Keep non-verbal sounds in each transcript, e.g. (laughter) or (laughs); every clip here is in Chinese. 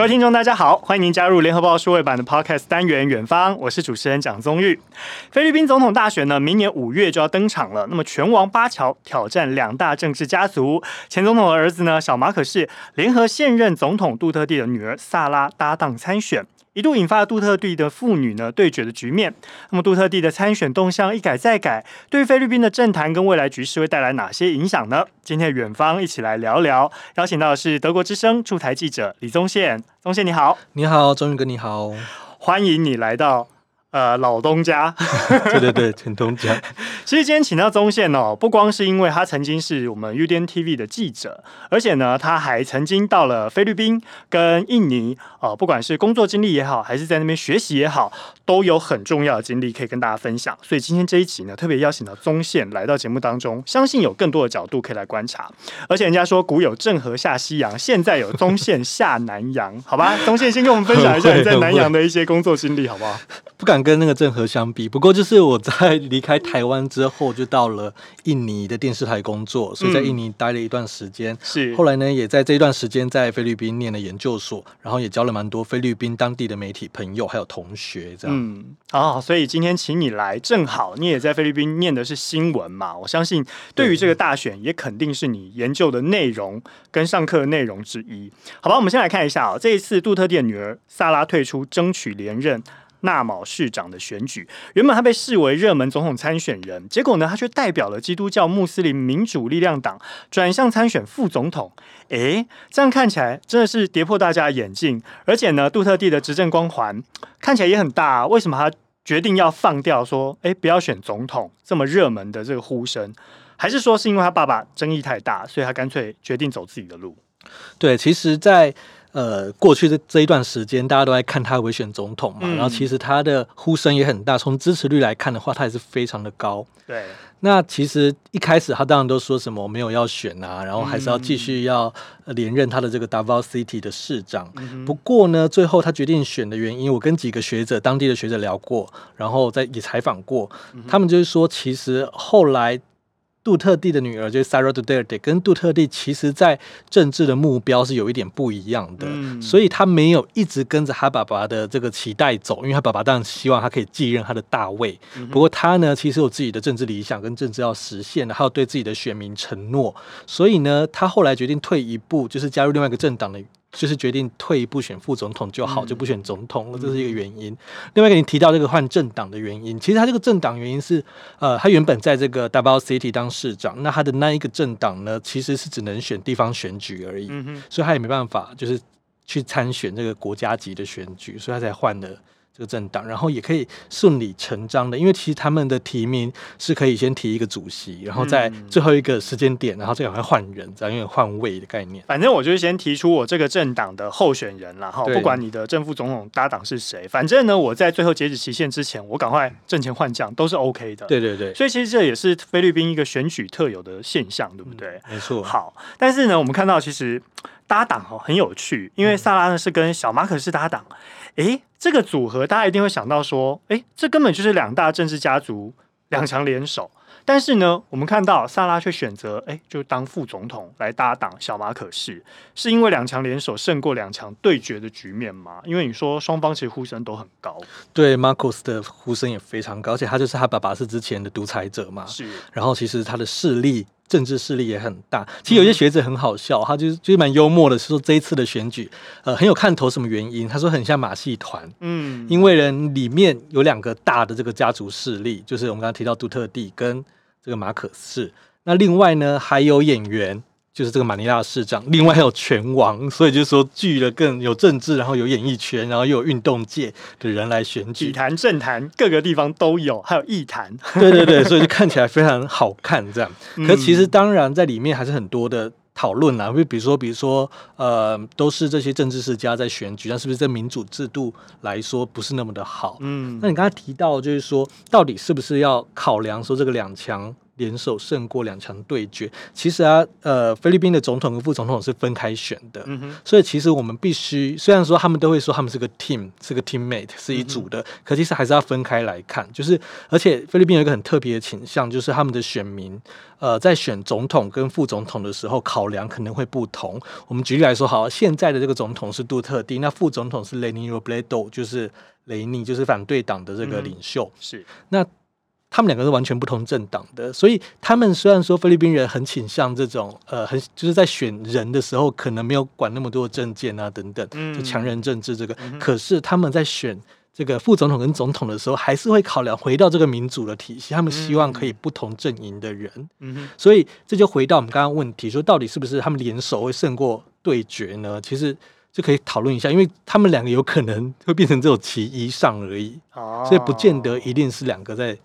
各位听众，大家好，欢迎您加入联合报数位版的 Podcast 单元《远方》，我是主持人蒋宗玉。菲律宾总统大选呢，明年五月就要登场了。那么，拳王巴乔挑战两大政治家族，前总统的儿子呢，小马可是联合现任总统杜特地的女儿萨拉搭档参选。一度引发了杜特地的妇女呢对决的局面。那么杜特地的参选动向一改再改，对于菲律宾的政坛跟未来局势会带来哪些影响呢？今天远方一起来聊聊，邀请到的是德国之声驻台记者李宗宪。宗宪你好，你好，宗宇哥你好，欢迎你来到。呃，老东家，(laughs) 对对对，陈东家。其实今天请到宗宪哦，不光是因为他曾经是我们 UDN TV 的记者，而且呢，他还曾经到了菲律宾跟印尼，呃，不管是工作经历也好，还是在那边学习也好，都有很重要的经历可以跟大家分享。所以今天这一集呢，特别邀请到宗宪来到节目当中，相信有更多的角度可以来观察。而且人家说古有郑和下西洋，现在有宗宪下南洋，好吧？宗宪先跟我们分享一下你在南洋的一些工作经历，好不好？不敢。跟那个郑和相比，不过就是我在离开台湾之后，就到了印尼的电视台工作，所以在印尼待了一段时间。是、嗯、后来呢，也在这一段时间在菲律宾念了研究所，然后也交了蛮多菲律宾当地的媒体朋友还有同学。这样，嗯，哦，所以今天请你来，正好你也在菲律宾念的是新闻嘛，我相信对于这个大选，也肯定是你研究的内容跟上课的内容之一。好吧，我们先来看一下啊、哦，这一次杜特地的女儿萨拉退出，争取连任。纳卯市长的选举，原本他被视为热门总统参选人，结果呢，他却代表了基督教穆斯林民主力量党转向参选副总统。诶，这样看起来真的是跌破大家的眼镜，而且呢，杜特地的执政光环看起来也很大啊。为什么他决定要放掉说，诶，不要选总统这么热门的这个呼声？还是说是因为他爸爸争议太大，所以他干脆决定走自己的路？对，其实，在呃，过去的这一段时间，大家都在看他会选总统嘛，嗯、然后其实他的呼声也很大。从支持率来看的话，他也是非常的高。对，那其实一开始他当然都说什么我没有要选啊，然后还是要继续要连任他的这个 Davao City 的市长。嗯、不过呢，最后他决定选的原因，我跟几个学者、当地的学者聊过，然后在也采访过，嗯、他们就是说，其实后来。杜特地的女儿就是 Sara Duterte，跟杜特地其实在政治的目标是有一点不一样的，嗯、所以他没有一直跟着他爸爸的这个期待走，因为他爸爸当然希望他可以继任他的大位。嗯、不过他呢，其实有自己的政治理想跟政治要实现的，还有对自己的选民承诺，所以呢，他后来决定退一步，就是加入另外一个政党的。就是决定退一步选副总统就好，嗯、就不选总统了，这是一个原因。嗯、另外一个你提到这个换政党的原因，其实他这个政党原因是，呃，他原本在这个 Double City 当市长，那他的那一个政党呢，其实是只能选地方选举而已，所以他也没办法就是去参选这个国家级的选举，所以他才换了。这个政党，然后也可以顺理成章的，因为其实他们的提名是可以先提一个主席，然后在最后一个时间点，然后再赶快换人，这样因为换位的概念。反正我就是先提出我这个政党的候选人，然后不管你的正副总统搭档是谁，反正呢，我在最后截止期限之前，我赶快挣钱换将都是 OK 的。对对对，所以其实这也是菲律宾一个选举特有的现象，对不对？没错。好，但是呢，我们看到其实搭档哦很有趣，因为萨拉呢是跟小马可是搭档。诶，这个组合大家一定会想到说，诶，这根本就是两大政治家族两强联手。但是呢，我们看到萨拉却选择，诶，就当副总统来搭档小马可是，是因为两强联手胜过两强对决的局面吗？因为你说双方其实呼声都很高，对，Marcos 的呼声也非常高，而且他就是他爸爸是之前的独裁者嘛，是。然后其实他的势力。政治势力也很大，其实有些学者很好笑，他就是就是蛮幽默的，说这一次的选举，呃，很有看头。什么原因？他说很像马戏团，嗯，因为人里面有两个大的这个家族势力，就是我们刚刚提到杜特地跟这个马可斯，那另外呢还有演员。就是这个马尼拉市长，另外还有拳王，所以就是说聚了更有政治，然后有演艺圈，然后又有运动界的人来选举，体坛、政坛各个地方都有，还有艺坛，对对对，所以就看起来非常好看这样。(laughs) 可其实当然在里面还是很多的讨论啦，因为比如说比如说呃，都是这些政治世家在选举，但是不是在民主制度来说不是那么的好？嗯，那你刚才提到就是说，到底是不是要考量说这个两强？联手胜过两强对决。其实啊，呃，菲律宾的总统跟副总统是分开选的，所以其实我们必须，虽然说他们都会说他们是个 team，是个 teammate，是一组的，嗯、可其实还是要分开来看。就是而且菲律宾有一个很特别的倾向，就是他们的选民，呃，在选总统跟副总统的时候，考量可能会不同。我们举例来说，好，现在的这个总统是杜特地，那副总统是雷尼罗布雷多，就是。雷尼就是反对党的这个领袖，嗯、是那他们两个是完全不同政党的，所以他们虽然说菲律宾人很倾向这种呃，很就是在选人的时候可能没有管那么多的政见啊等等，嗯、就强人政治这个，嗯、可是他们在选这个副总统跟总统的时候，还是会考量回到这个民主的体系，他们希望可以不同阵营的人，嗯、所以这就回到我们刚刚问题，说到底是不是他们联手会胜过对决呢？其实。就可以讨论一下，因为他们两个有可能会变成这种其一上而已，哦、所以不见得一定是两个在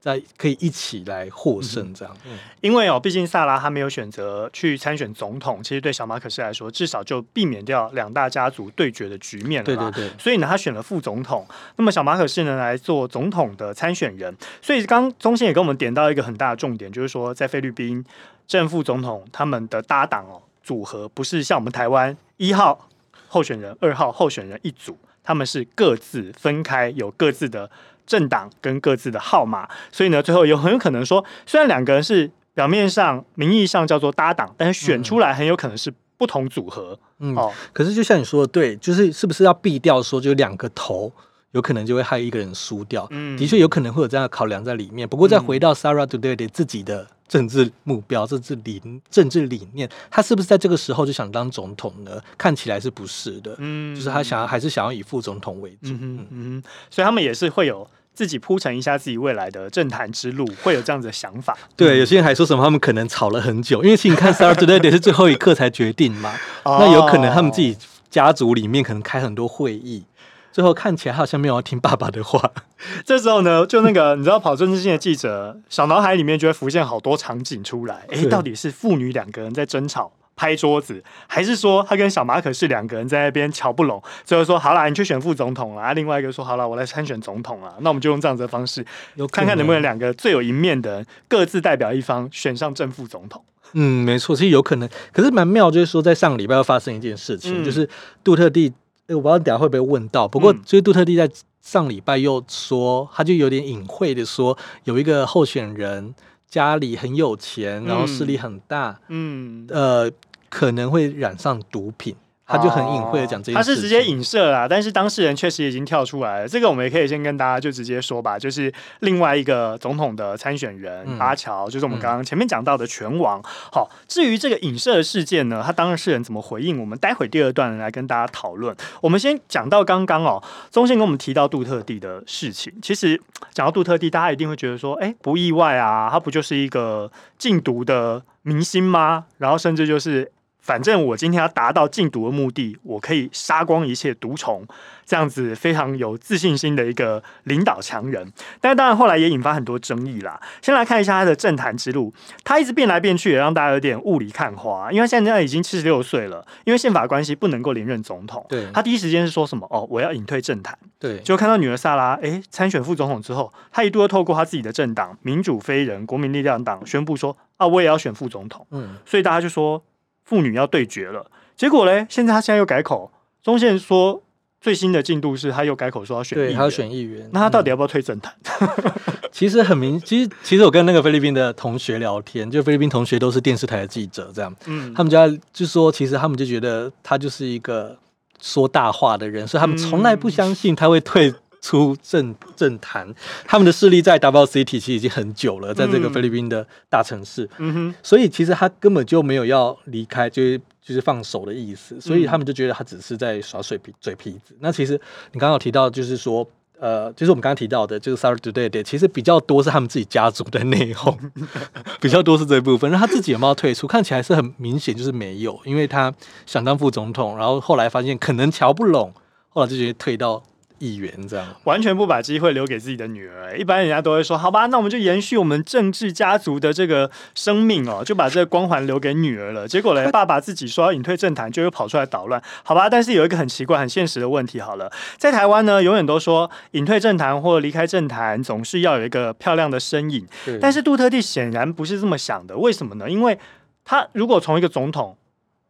在可以一起来获胜这样。嗯、因为哦，毕竟萨拉他没有选择去参选总统，其实对小马可斯来说，至少就避免掉两大家族对决的局面了。对对对。所以呢，他选了副总统，那么小马可斯呢来做总统的参选人。所以刚中心也跟我们点到一个很大的重点，就是说在菲律宾正副总统他们的搭档哦组合，不是像我们台湾一号。候选人二号候选人一组，他们是各自分开，有各自的政党跟各自的号码，所以呢，最后有很有可能说，虽然两个人是表面上、名义上叫做搭档，但是选出来很有可能是不同组合。嗯，哦，可是就像你说的，对，就是是不是要避掉说就两个头？有可能就会害一个人输掉，嗯，的确有可能会有这样的考量在里面。不过再回到 Sarah Today 自己的政治目标、政治理、政治理念，他是不是在这个时候就想当总统呢？看起来是不是的？嗯，就是他想要还是想要以副总统为主。嗯嗯，所以他们也是会有自己铺陈一下自己未来的政坛之路，会有这样子的想法。对，有些人还说什么他们可能吵了很久，因为其实你看 Sara Duterte 是最后一刻才决定嘛，那有可能他们自己家族里面可能开很多会议。最后看起来好像没有要听爸爸的话，(laughs) 这时候呢，就那个 (laughs) 你知道跑政治线的记者，小脑海里面就会浮现好多场景出来。哎，到底是父女两个人在争吵拍桌子，还是说他跟小马可是两个人在那边瞧不拢？最后说好了，你去选副总统啊。另外一个说好了，我来参选总统了。那我们就用这样子的方式，看看能不能两个最有一面的人各自代表一方选上正副总统。嗯，没错，其实有可能。可是蛮妙，就是说在上个礼拜要发生一件事情，嗯、就是杜特蒂。我不知道等下会不会问到，不过就是杜特地在上礼拜又说，他就有点隐晦的说，有一个候选人家里很有钱，然后势力很大，嗯，呃，可能会染上毒品。他就很隐晦的讲这件事，他是直接影射啦，但是当事人确实已经跳出来了。这个我们也可以先跟大家就直接说吧，就是另外一个总统的参选人、嗯、阿乔，就是我们刚刚前面讲到的拳王。好，至于这个影射的事件呢，他当事人怎么回应，我们待会第二段来跟大家讨论。我们先讲到刚刚哦，宗宪跟我们提到杜特地的事情。其实讲到杜特地，大家一定会觉得说，哎，不意外啊，他不就是一个禁毒的明星吗？然后甚至就是。反正我今天要达到禁毒的目的，我可以杀光一切毒虫，这样子非常有自信心的一个领导强人。但是当然后来也引发很多争议啦。先来看一下他的政坛之路，他一直变来变去，也让大家有点雾里看花。因为现在已经七十六岁了，因为宪法关系不能够连任总统。对，他第一时间是说什么？哦，我要隐退政坛。对，就看到女儿萨拉诶参选副总统之后，他一度又透过他自己的政党民主非人国民力量党宣布说啊，我也要选副总统。嗯，所以大家就说。父女要对决了，结果呢，现在他现在又改口，中宪说最新的进度是他又改口说要选议员，对，他要选议员，那他到底要不要退政坛？嗯、(laughs) 其实很明，其实其实我跟那个菲律宾的同学聊天，就菲律宾同学都是电视台的记者，这样，嗯，他们家就说，其实他们就觉得他就是一个说大话的人，所以他们从来不相信他会退。出政政坛，他们的势力在 Davao City 其实已经很久了，在这个菲律宾的大城市，嗯哼，所以其实他根本就没有要离开，就是就是放手的意思，所以他们就觉得他只是在耍水皮嘴皮子。那其实你刚刚有提到，就是说，呃，就是我们刚刚提到的，就是 Sara Duterte，其实比较多是他们自己家族的内讧，(laughs) 比较多是这一部分。那他自己有没有退出？看起来是很明显，就是没有，因为他想当副总统，然后后来发现可能瞧不拢，后来就直接退到。议员这样，完全不把机会留给自己的女儿。一般人家都会说，好吧，那我们就延续我们政治家族的这个生命哦，就把这个光环留给女儿了。结果呢，爸爸自己说要隐退政坛，就又跑出来捣乱，好吧？但是有一个很奇怪、很现实的问题，好了，在台湾呢，永远都说隐退政坛或离开政坛，总是要有一个漂亮的身影。但是杜特地显然不是这么想的，为什么呢？因为他如果从一个总统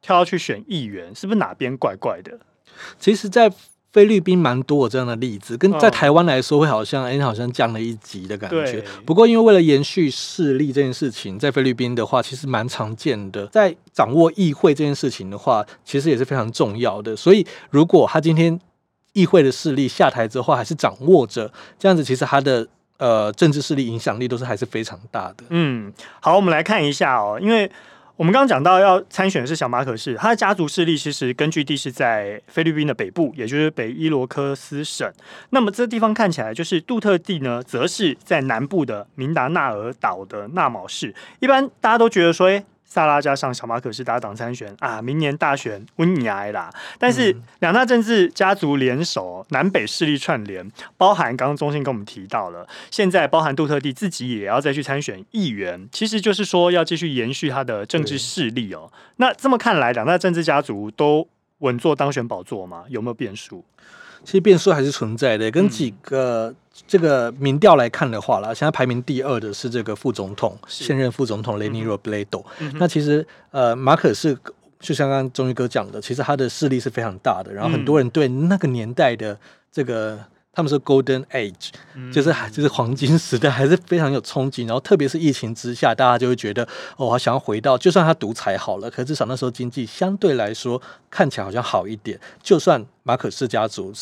跳去选议员，是不是哪边怪怪的？其实，在菲律宾蛮多这样的例子，跟在台湾来说，会好像哎、欸，好像降了一级的感觉。不过，因为为了延续势力这件事情，在菲律宾的话，其实蛮常见的。在掌握议会这件事情的话，其实也是非常重要的。所以，如果他今天议会的势力下台之后，还是掌握着这样子，其实他的呃政治势力影响力都是还是非常大的。嗯，好，我们来看一下哦，因为。我们刚刚讲到要参选的是小马可是，他的家族势力其实根据地是在菲律宾的北部，也就是北伊罗科斯省。那么这地方看起来就是杜特地呢，则是在南部的明达纳尔岛的纳卯市。一般大家都觉得说，哎萨拉加上小马可是搭档参选啊，明年大选温尼埃啦。但是两大政治家族联手，南北势力串联，包含刚刚中信跟我们提到了，现在包含杜特地自己也要再去参选议员，其实就是说要继续延续他的政治势力哦。那这么看来，两大政治家族都稳坐当选宝座吗？有没有变数？其实变数还是存在的，跟几个这个民调来看的话啦，现在排名第二的是这个副总统，现任副总统雷尼罗布雷多。那其实呃，马可是就像刚刚忠义哥讲的，其实他的势力是非常大的，然后很多人对那个年代的这个。他们说 Golden Age，就是还就是黄金时代，还是非常有憧憬。然后特别是疫情之下，大家就会觉得哦，我想要回到，就算他独裁好了，可是至少那时候经济相对来说看起来好像好一点。就算马可仕家族。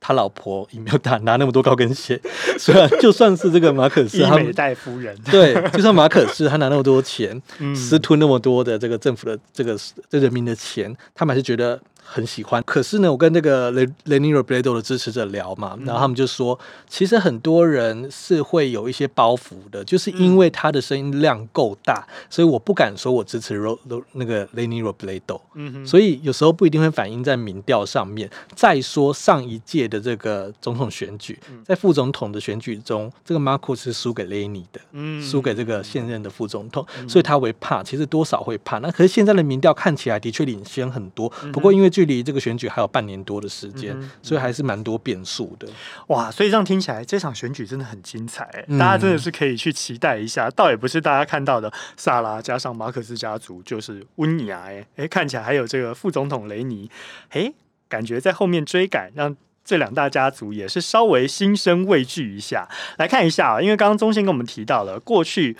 他老婆也没有拿拿那么多高跟鞋，(laughs) 虽然就算是这个马可斯，他美代夫人，对，就算马可斯他拿那么多钱，私吞那么多的这个政府的这个这人民的钱，他们还是觉得很喜欢。可是呢，我跟那个雷雷尼罗布雷多的支持者聊嘛，然后他们就说，其实很多人是会有一些包袱的，就是因为他的声音量够大，所以我不敢说我支持罗罗那个雷尼罗布雷多，嗯，所以有时候不一定会反映在民调上面。再说上一届。的这个总统选举，在副总统的选举中，这个马可仕是输给雷尼的，嗯，输给这个现任的副总统，所以他会怕，其实多少会怕。那可是现在的民调看起来的确领先很多，不过因为距离这个选举还有半年多的时间，所以还是蛮多变数的。哇，所以这样听起来，这场选举真的很精彩，大家真的是可以去期待一下。倒也不是大家看到的萨拉加上马克思家族就是温尼亚，哎，看起来还有这个副总统雷尼，哎，感觉在后面追赶让。这两大家族也是稍微心生畏惧一下，来看一下啊，因为刚刚中信跟我们提到了过去。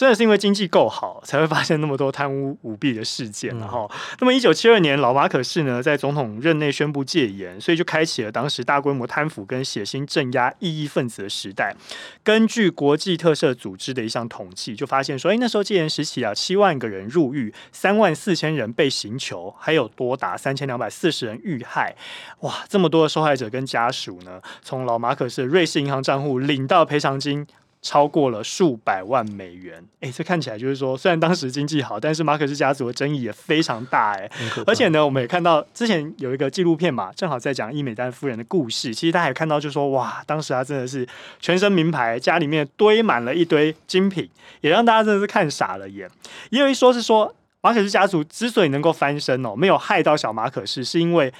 真的是因为经济够好，才会发现那么多贪污舞弊的事件。然后，那么一九七二年，老马可是呢在总统任内宣布戒严，所以就开启了当时大规模贪腐跟血腥镇压异议分子的时代。根据国际特赦组织的一项统计，就发现说，哎，那时候戒严时期啊，七万个人入狱，三万四千人被刑求，还有多达三千两百四十人遇害。哇，这么多的受害者跟家属呢，从老马可仕的瑞士银行账户领到赔偿金。超过了数百万美元，哎，这看起来就是说，虽然当时经济好，但是马可斯家族的争议也非常大，哎，而且呢，我们也看到之前有一个纪录片嘛，正好在讲伊美丹夫人的故事。其实大家也看到，就是说，哇，当时他真的是全身名牌，家里面堆满了一堆精品，也让大家真的是看傻了眼。也有一说是说，马可斯家族之所以能够翻身哦，没有害到小马可斯，是因为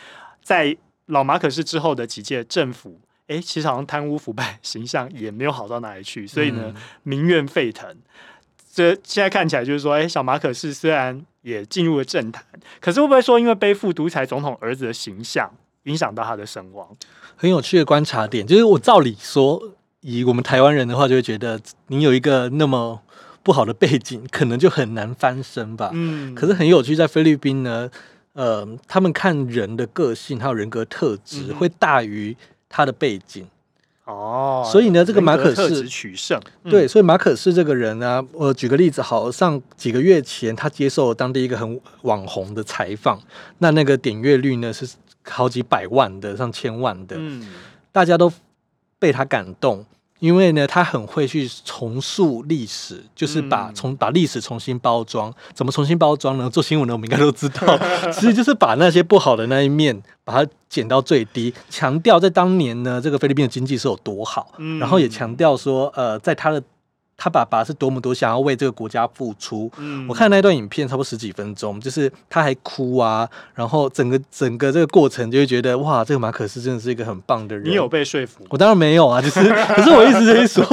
在老马可仕之后的几届政府。哎，其实好像贪污腐败形象也没有好到哪里去，所以呢，民怨沸腾。这现在看起来就是说，哎，小马可是虽然也进入了政坛，可是会不会说因为背负独裁总统儿子的形象，影响到他的声望？很有趣的观察点，就是我照理说，以我们台湾人的话，就会觉得你有一个那么不好的背景，可能就很难翻身吧。嗯，可是很有趣，在菲律宾呢，呃，他们看人的个性还有人格特质会大于。他的背景。哦，所以呢，这个马可仕取胜，对，所以马可仕这个人呢，我举个例子，好，上几个月前他接受当地一个很网红的采访，那那个点阅率呢是好几百万的，上千万的，嗯，大家都被他感动，因为呢，他很会去重塑历史，就是把重把历史重新包装。怎么重新包装呢？做新闻的我们应该都知道，(laughs) 其实就是把那些不好的那一面，把它减到最低，强调在当年呢，这个菲律宾的经济是有多好，然后也强调说，呃，在他的。他爸爸是多么多想要为这个国家付出。嗯，我看那段影片差不多十几分钟，就是他还哭啊，然后整个整个这个过程就会觉得哇，这个马可斯真的是一个很棒的人。你有被说服？我当然没有啊，就是 (laughs) 可是我一直在说，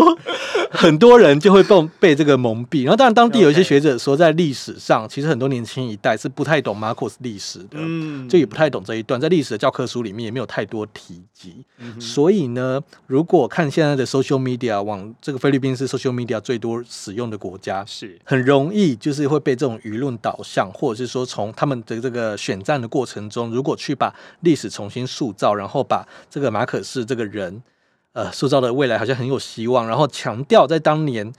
很多人就会被被这个蒙蔽。然后当然当地有一些学者说，在历史上其实很多年轻一代是不太懂马可斯历史的，嗯，就也不太懂这一段，在历史的教科书里面也没有太多提及。嗯，所以呢，如果看现在的 social media 往这个菲律宾是 social media。最多使用的国家是很容易，就是会被这种舆论导向，或者是说从他们的这个选战的过程中，如果去把历史重新塑造，然后把这个马可斯这个人，呃，塑造的未来好像很有希望，然后强调在当年，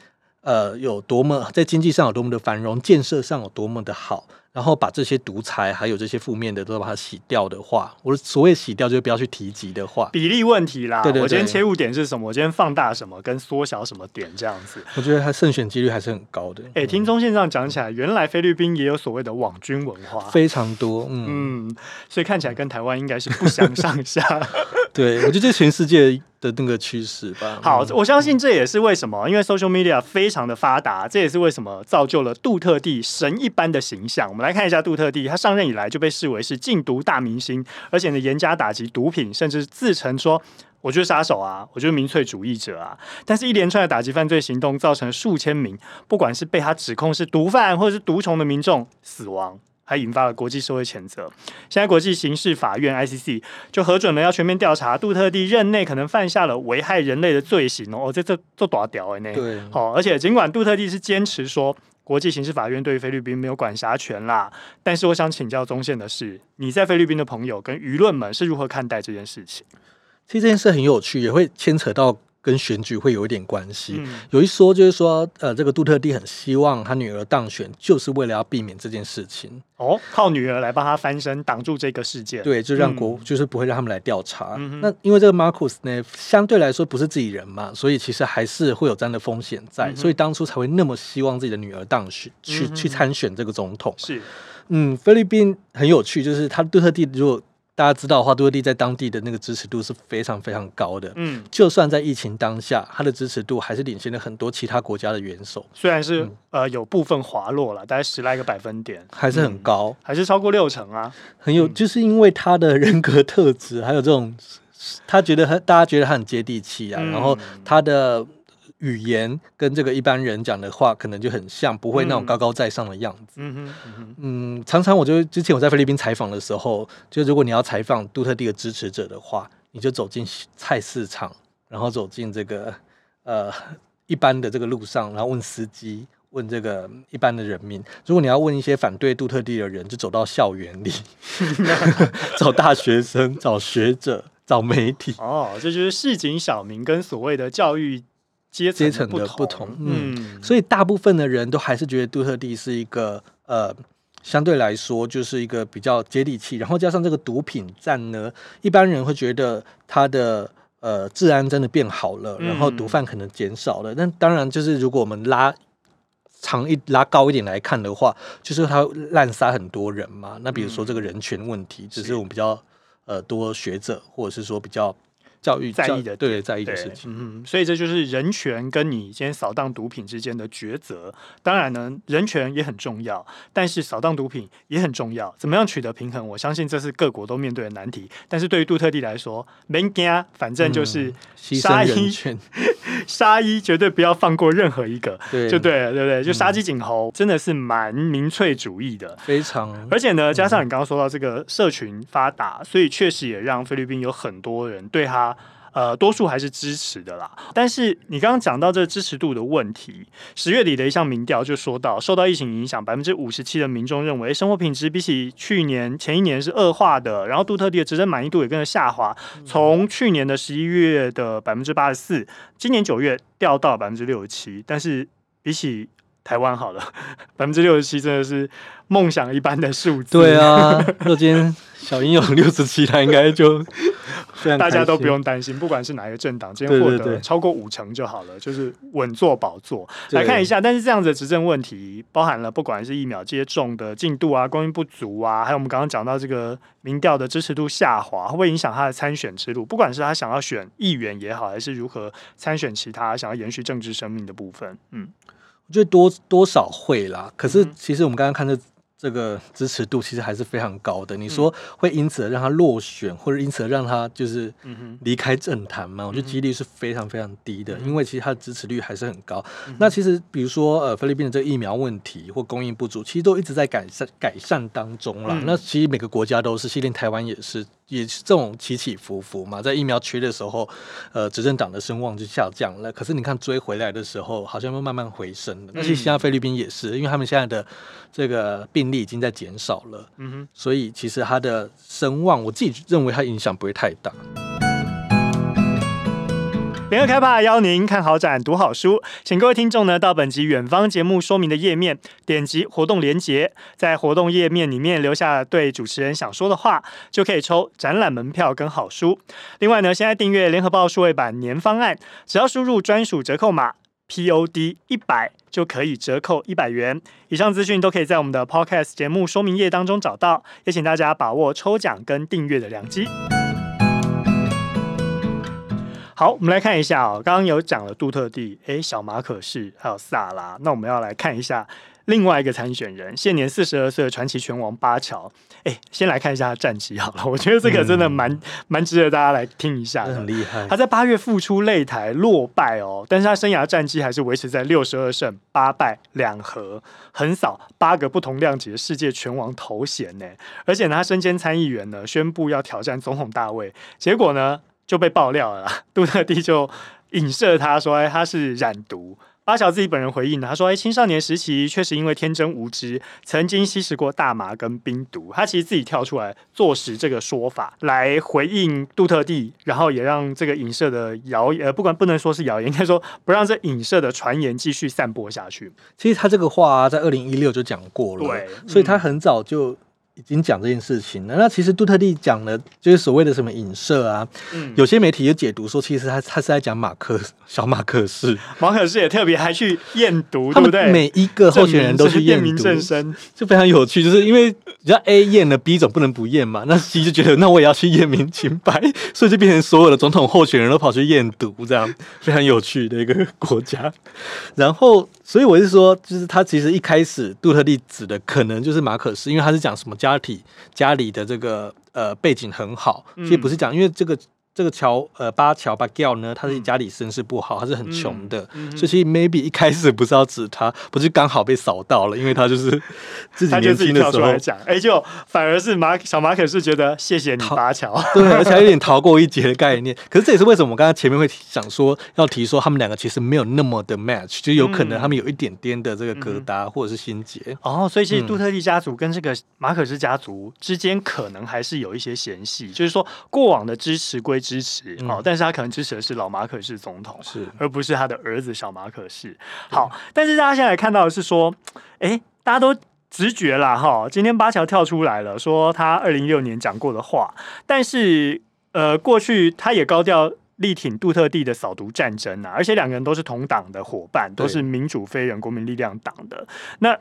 呃，有多么在经济上有多么的繁荣，建设上有多么的好。然后把这些独裁还有这些负面的都把它洗掉的话，我所谓洗掉就不要去提及的话，比例问题啦。对对对，我今天切入点是什么？我今天放大什么跟缩小什么点这样子？我觉得它胜选几率还是很高的。哎、欸，听中线上讲起来，原来菲律宾也有所谓的网军文化，非常多。嗯，嗯，所以看起来跟台湾应该是不相上下。(laughs) 对，我觉得这全世界的那个趋势吧。好，我相信这也是为什么，因为 social media 非常的发达，这也是为什么造就了杜特地神一般的形象。我们来看一下杜特地，他上任以来就被视为是禁毒大明星，而且呢严加打击毒品，甚至自称说我就是杀手啊，我就是民粹主义者啊。但是，一连串的打击犯罪行动，造成数千名不管是被他指控是毒贩或者是毒虫的民众死亡。还引发了国际社会谴责。现在国际刑事法院 ICC 就核准了要全面调查杜特地任内可能犯下了危害人类的罪行哦。这这这多屌哎！对，好，而且尽管杜特地是坚持说国际刑事法院对于菲律宾没有管辖权啦，但是我想请教宗宪的是，你在菲律宾的朋友跟舆论们是如何看待这件事情？其实这件事很有趣，也会牵扯到。跟选举会有一点关系，嗯、有一说就是说，呃，这个杜特地很希望他女儿当选，就是为了要避免这件事情。哦，靠女儿来帮他翻身，挡住这个事件。对，就让国、嗯、就是不会让他们来调查。嗯、那因为这个马可斯呢，相对来说不是自己人嘛，所以其实还是会有这样的风险在，嗯、所以当初才会那么希望自己的女儿当选，去、嗯、去参选这个总统。是，嗯，菲律宾很有趣，就是他杜特地如果。大家知道的话，杜特蒂在当地的那个支持度是非常非常高的。嗯，就算在疫情当下，他的支持度还是领先了很多其他国家的元首。虽然是、嗯、呃有部分滑落了，大概十来个百分点，还是很高，还是超过六成啊。很有，就是因为他的人格特质，还有这种他觉得很大家觉得他很接地气啊，嗯、然后他的。语言跟这个一般人讲的话可能就很像，不会那种高高在上的样子。嗯嗯嗯，嗯，常常我就之前我在菲律宾采访的时候，就如果你要采访杜特地的支持者的话，你就走进菜市场，然后走进这个呃一般的这个路上，然后问司机，问这个一般的人民。如果你要问一些反对杜特地的人，就走到校园里，(laughs) 找大学生，找学者，找媒体。哦，这就是市井小民跟所谓的教育。阶层的不同，嗯，所以大部分的人都还是觉得杜特地是一个呃，相对来说就是一个比较接地气，然后加上这个毒品战呢，一般人会觉得他的呃治安真的变好了，然后毒贩可能减少了。那、嗯、当然就是如果我们拉长一拉高一点来看的话，就是他滥杀很多人嘛。那比如说这个人权问题，只是我们比较呃多学者或者是说比较。教育在意的对在意的事情，嗯，所以这就是人权跟你今天扫荡毒品之间的抉择。当然呢，人权也很重要，但是扫荡毒品也很重要。怎么样取得平衡？我相信这是各国都面对的难题。但是对于杜特地来说，没惊，反正就是 (laughs) 杀一杀一，绝对不要放过任何一个，对，就对了，对不对？就杀鸡儆猴，真的是蛮民粹主义的，非常。而且呢，加上你刚刚说到这个社群发达，所以确实也让菲律宾有很多人对他。呃，多数还是支持的啦。但是你刚刚讲到这个支持度的问题，十月底的一项民调就说到，受到疫情影响，百分之五十七的民众认为生活品质比起去年前一年是恶化的。然后杜特地的执政满意度也跟着下滑，从去年的十一月的百分之八十四，今年九月掉到百分之六十七。但是比起台湾好了，(laughs) 百分之六十七真的是梦想一般的数字。对啊，(laughs) 若今天小英有六十七，他应该就。大家都不用担心，不管是哪一个政党，今天获得超过五成就好了，就是稳坐宝座。来看一下，但是这样子的执政问题，包含了不管是疫苗接种的进度啊、供应不足啊，还有我们刚刚讲到这个民调的支持度下滑，会不会影响他的参选之路？不管是他想要选议员也好，还是如何参选其他想要延续政治生命的部分，嗯，我觉得多多少会啦。可是其实我们刚刚看这。这个支持度其实还是非常高的。你说会因此让他落选，或者因此让他就是离开政坛吗？我觉得几率是非常非常低的，因为其实他的支持率还是很高。那其实比如说呃，菲律宾的这个疫苗问题或供应不足，其实都一直在改善改善当中啦。那其实每个国家都是，连台湾也是。也是这种起起伏伏嘛，在疫苗缺的时候，呃，执政党的声望就下降了。可是你看追回来的时候，好像又慢慢回升了。那其实现在菲律宾也是，因为他们现在的这个病例已经在减少了，嗯哼，所以其实他的声望，我自己认为他影响不会太大。联合开发邀您看好展、读好书，请各位听众呢到本集远方节目说明的页面，点击活动连结，在活动页面里面留下对主持人想说的话，就可以抽展览门票跟好书。另外呢，现在订阅联合报数位版年方案，只要输入专属折扣码 POD 一百，就可以折扣一百元。以上资讯都可以在我们的 Podcast 节目说明页当中找到，也请大家把握抽奖跟订阅的良机。好，我们来看一下哦。刚刚有讲了杜特地，诶，小马可仕，还有萨拉。那我们要来看一下另外一个参选人，现年四十二岁的传奇拳王巴乔。诶，先来看一下他战绩好了。我觉得这个真的蛮蛮、嗯、值得大家来听一下的。很厉害。他在八月复出擂台落败哦，但是他生涯战绩还是维持在六十二胜八败两和，横扫八个不同量级的世界拳王头衔呢。而且呢，他身兼参议员呢，宣布要挑战总统大位，结果呢？就被爆料了啦，(laughs) 杜特地就影射他说：“哎，他是染毒。”巴乔自己本人回应他说：“哎，青少年时期确实因为天真无知，曾经吸食过大麻跟冰毒。他其实自己跳出来坐实这个说法，来回应杜特地，然后也让这个影射的谣言，呃，不管不能说是谣言，(laughs) 应该说不让这影射的传言继续散播下去。其实他这个话啊，在二零一六就讲过了，对，所以他很早就。”已经讲这件事情了。那其实杜特地讲的，就是所谓的什么影射啊。嗯，有些媒体也解读说，其实他他是在讲马克小马克思，马克思也特别还去验毒，对不对？每一个候选人都去验毒，正身就非常有趣。就是因为只要 A 验了，B 总不能不验嘛。那 C 就觉得，那我也要去验明清白，(laughs) 所以就变成所有的总统候选人都跑去验毒，这样非常有趣的一个国家。然后。所以我是说，就是他其实一开始杜特地指的可能就是马可思，因为他是讲什么家庭家里的这个呃背景很好，其实不是讲因为这个。这个乔呃巴乔巴乔呢，他是家里身世不好，他是很穷的，嗯嗯、所以其实 maybe 一开始不是要指他，不是刚好被扫到了，因为他就是自己年轻的时候。讲，哎、欸，就反而是马小马可是觉得谢谢你巴乔，(laughs) 对，而且还有点逃过一劫的概念。可是这也是为什么我刚刚前面会想说要提说他们两个其实没有那么的 match，就有可能他们有一点点的这个疙瘩或者是心结、嗯、哦。所以其实杜特利家族跟这个马可斯家族之间可能还是有一些嫌隙，就是说过往的支持归支持，哦、嗯。但是他可能支持的是老马可是总统，是而不是他的儿子小马可是。好，但是大家现在看到的是说，哎、欸，大家都直觉啦哈。今天巴乔跳出来了，说他二零一六年讲过的话，但是呃，过去他也高调力挺杜特地的扫毒战争啊，而且两个人都是同党的伙伴，都是民主非人国民力量党的。那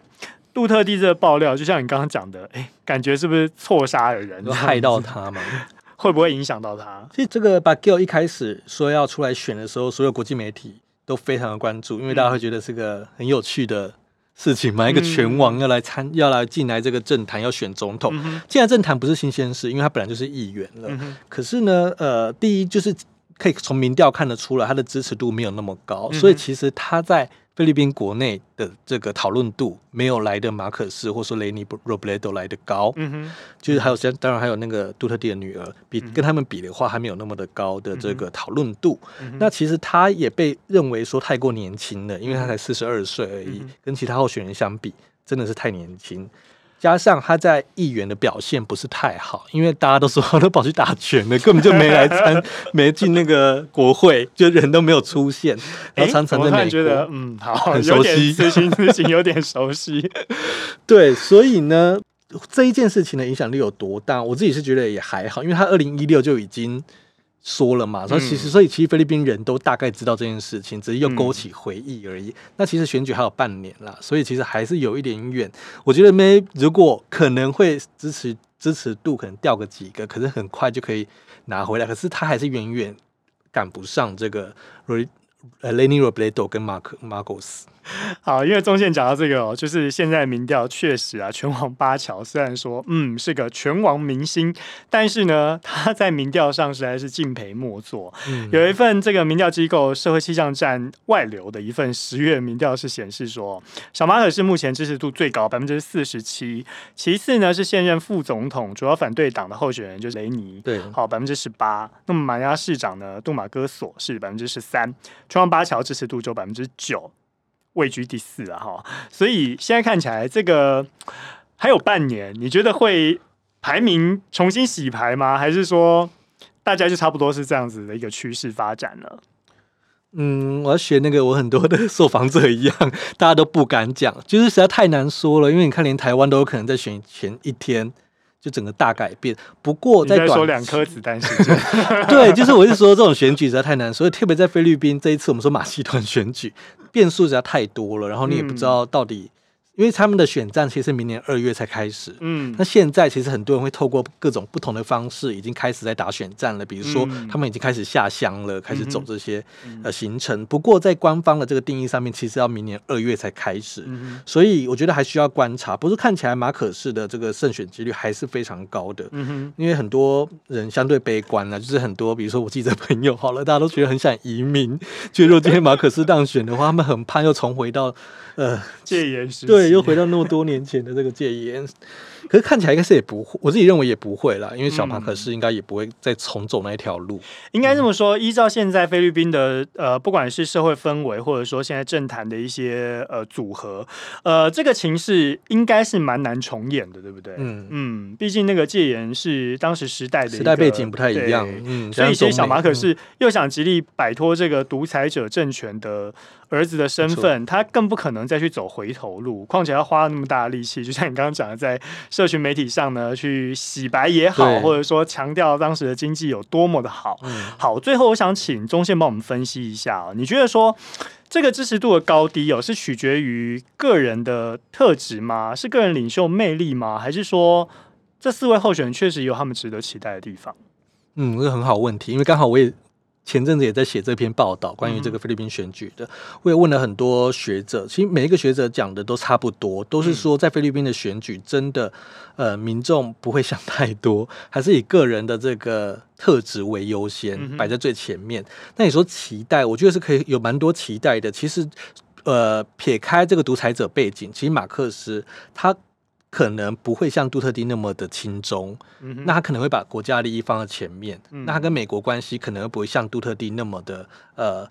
杜特地这个爆料，就像你刚刚讲的，哎、欸，感觉是不是错杀了人，害到他吗？会不会影响到他？其实这个巴乔一开始说要出来选的时候，所有国际媒体都非常的关注，因为大家会觉得是个很有趣的事情嘛。嗯、一个拳王要来参，要来进来这个政坛，要选总统。进来政坛不是新鲜事，因为他本来就是议员了。嗯、可是呢，呃，第一就是可以从民调看得出来，他的支持度没有那么高，嗯、所以其实他在。菲律宾国内的这个讨论度没有来的马可斯或说雷尼罗布雷多来的高，嗯哼，就是还有像当然还有那个杜特地的女儿，比跟他们比的话还没有那么的高的这个讨论度。那其实他也被认为说太过年轻了，因为他才四十二岁而已，嗯、跟其他候选人相比，真的是太年轻。加上他在议员的表现不是太好，因为大家都说他都跑去打拳了，根本就没来参，(laughs) 没进那个国会，就人都没有出现。然后常常在美国，觉得嗯，好，很熟悉，事情事情有点熟悉。(laughs) 对，所以呢，这一件事情的影响力有多大？我自己是觉得也还好，因为他二零一六就已经。说了嘛，所以其实，所以其实菲律宾人都大概知道这件事情，只是又勾起回忆而已。嗯、那其实选举还有半年啦，所以其实还是有一点远。我觉得 May 如果可能会支持支持度可能掉个几个，可是很快就可以拿回来。可是他还是远远赶不上这个 Leni Robledo 跟马可马古斯。(laughs) 好，因为中线讲到这个哦，就是现在民调确实啊，拳王巴乔虽然说嗯是个拳王明星，但是呢他在民调上实在是敬陪末座。嗯、有一份这个民调机构社会气象站外流的一份十月民调是显示说，小马可是目前支持度最高百分之四十七，其次呢是现任副总统主要反对党的候选人就是雷尼，对，好百分之十八。那么马尼拉市长呢杜马戈索是百分之十三，全王巴乔支持度就百分之九。位居第四啊，哈，所以现在看起来这个还有半年，你觉得会排名重新洗牌吗？还是说大家就差不多是这样子的一个趋势发展了？嗯，我要学那个我很多的受访者一样，大家都不敢讲，就是实在太难说了。因为你看，连台湾都有可能在选前一天就整个大改变。不过在短说两颗子弹时间，(laughs) 对，就是我是说这种选举实在太难，所以特别在菲律宾这一次，我们说马戏团选举。变数实在太多了，然后你也不知道到底。因为他们的选战其实明年二月才开始，嗯，那现在其实很多人会透过各种不同的方式，已经开始在打选战了。比如说，他们已经开始下乡了，开始走这些呃行程。不过，在官方的这个定义上面，其实要明年二月才开始，所以我觉得还需要观察。不是看起来马可仕的这个胜选几率还是非常高的，嗯哼，因为很多人相对悲观啊，就是很多比如说我记者朋友好了，大家都觉得很想移民，(laughs) 就如果今天马可仕当选的话，他们很怕又重回到呃戒严时对。又回到那么多年前的这个戒严，可是看起来应该是也不会，我自己认为也不会啦，因为小马可是应该也不会再重走那一条路。应该这么说，依照现在菲律宾的呃，不管是社会氛围，或者说现在政坛的一些呃组合，呃，这个情势应该是蛮难重演的，对不对？嗯嗯，毕竟那个戒严是当时时代的时代背景不太一样，嗯，所以其实小马可是又想极力摆脱这个独裁者政权的儿子的身份，他更不可能再去走回头路。况且要花那么大的力气，就像你刚刚讲的，在社群媒体上呢，去洗白也好，或者说强调当时的经济有多么的好。好，最后我想请中线帮我们分析一下啊，你觉得说这个支持度的高低哦，是取决于个人的特质吗？是个人领袖魅力吗？还是说这四位候选人确实有他们值得期待的地方？嗯，这个很好问题，因为刚好我也。前阵子也在写这篇报道，关于这个菲律宾选举的，我也问了很多学者，其实每一个学者讲的都差不多，都是说在菲律宾的选举真的，呃，民众不会想太多，(laughs) 还是以个人的这个特质为优先，摆在最前面。那你说期待，我觉得是可以有蛮多期待的。其实，呃，撇开这个独裁者背景，其实马克思他。可能不会像杜特地那么的亲中，嗯、那他可能会把国家利益放在前面。嗯、那他跟美国关系可能不会像杜特地那么的呃，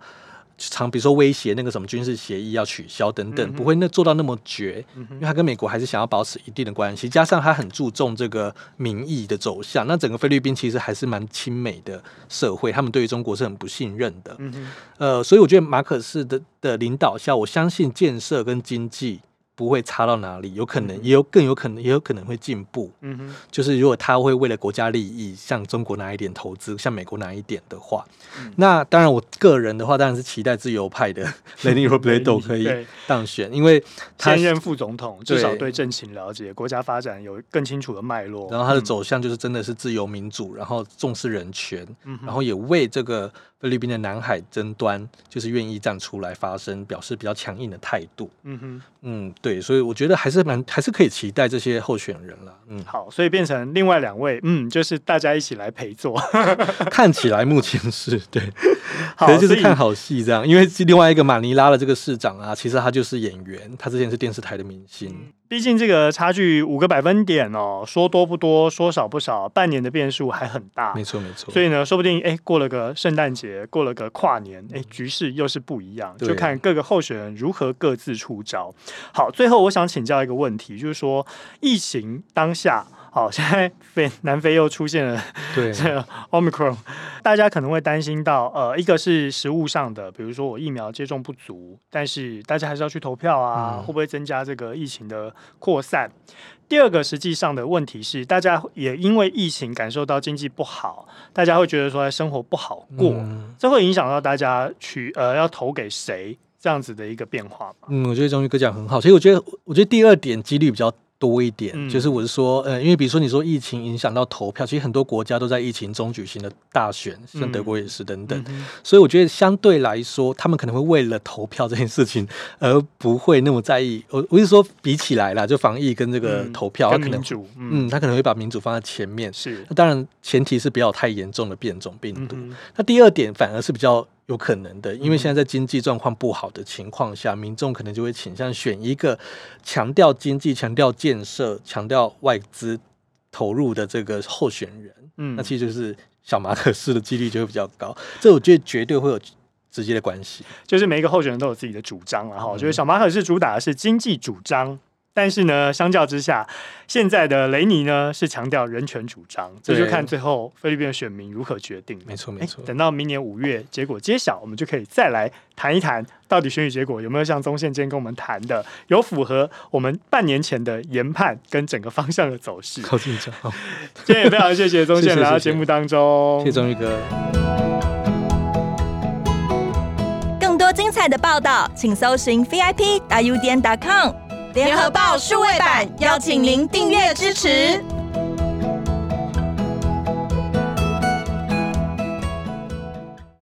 常比如说威胁那个什么军事协议要取消等等，嗯、不会那做到那么绝。嗯、因为他跟美国还是想要保持一定的关系，加上他很注重这个民意的走向。那整个菲律宾其实还是蛮亲美的社会，他们对于中国是很不信任的。嗯、呃，所以我觉得马可仕的的领导下，我相信建设跟经济。不会差到哪里，有可能，也有更有可能，也有可能会进步。嗯哼，就是如果他会为了国家利益向中国拿一点投资，向美国拿一点的话，嗯、那当然我个人的话，当然是期待自由派的 (laughs) Leni Robredo 可以当选，因为他现任副总统至少对政情了解，对国家发展有更清楚的脉络，然后他的走向就是真的是自由民主，然后重视人权，嗯、然后也为这个。菲律宾的南海争端，就是愿意站出来发声，表示比较强硬的态度。嗯哼，嗯，对，所以我觉得还是蛮还是可以期待这些候选人了。嗯，好，所以变成另外两位，嗯，就是大家一起来陪坐。(laughs) (laughs) 看起来目前是对，好，就是看好戏这样。因为另外一个马尼拉的这个市长啊，其实他就是演员，他之前是电视台的明星。嗯毕竟这个差距五个百分点哦，说多不多，说少不少，半年的变数还很大。没错没错。所以呢，说不定哎，过了个圣诞节，过了个跨年，哎，局势又是不一样，就看各个候选人如何各自出招。好。最后我想请教一个问题，就是说疫情当下。好，现在非南非又出现了对 (laughs) 这个 Omicron，大家可能会担心到，呃，一个是食物上的，比如说我疫苗接种不足，但是大家还是要去投票啊，嗯、会不会增加这个疫情的扩散？第二个实际上的问题是，大家也因为疫情感受到经济不好，大家会觉得说生活不好过，嗯、这会影响到大家去呃要投给谁这样子的一个变化吗？嗯，我觉得宗旭哥讲很好，其实我觉得我觉得第二点几率比较。多一点，嗯、就是我是说，呃，因为比如说你说疫情影响到投票，其实很多国家都在疫情中举行了大选，像德国也是等等，所以我觉得相对来说，他们可能会为了投票这件事情而不会那么在意。我我是说比起来啦，就防疫跟这个投票，他可能嗯，嗯，他可能会把民主放在前面。是，那当然前提是不要太严重的变种病毒。嗯、那第二点反而是比较。有可能的，因为现在在经济状况不好的情况下，嗯、民众可能就会倾向选一个强调经济、强调建设、强调外资投入的这个候选人。嗯，那其实就是小马可斯的几率就会比较高。这我觉得绝对会有直接的关系，就是每一个候选人都有自己的主张，然后我觉得小马可是主打的是经济主张。但是呢，相较之下，现在的雷尼呢是强调人权主张，这就看最后菲律宾的选民如何决定。没错，没错。等到明年五月结果揭晓，我们就可以再来谈一谈，到底选举结果有没有像宗宪今天跟我们谈的，有符合我们半年前的研判跟整个方向的走势。好紧张。(laughs) 今天也非常谢谢宗宪来到 (laughs) 节目当中，谢谢宗旭哥。更多精彩的报道，请搜寻 VIP 大 U 点 com。联合报数位版，邀请您订阅支持。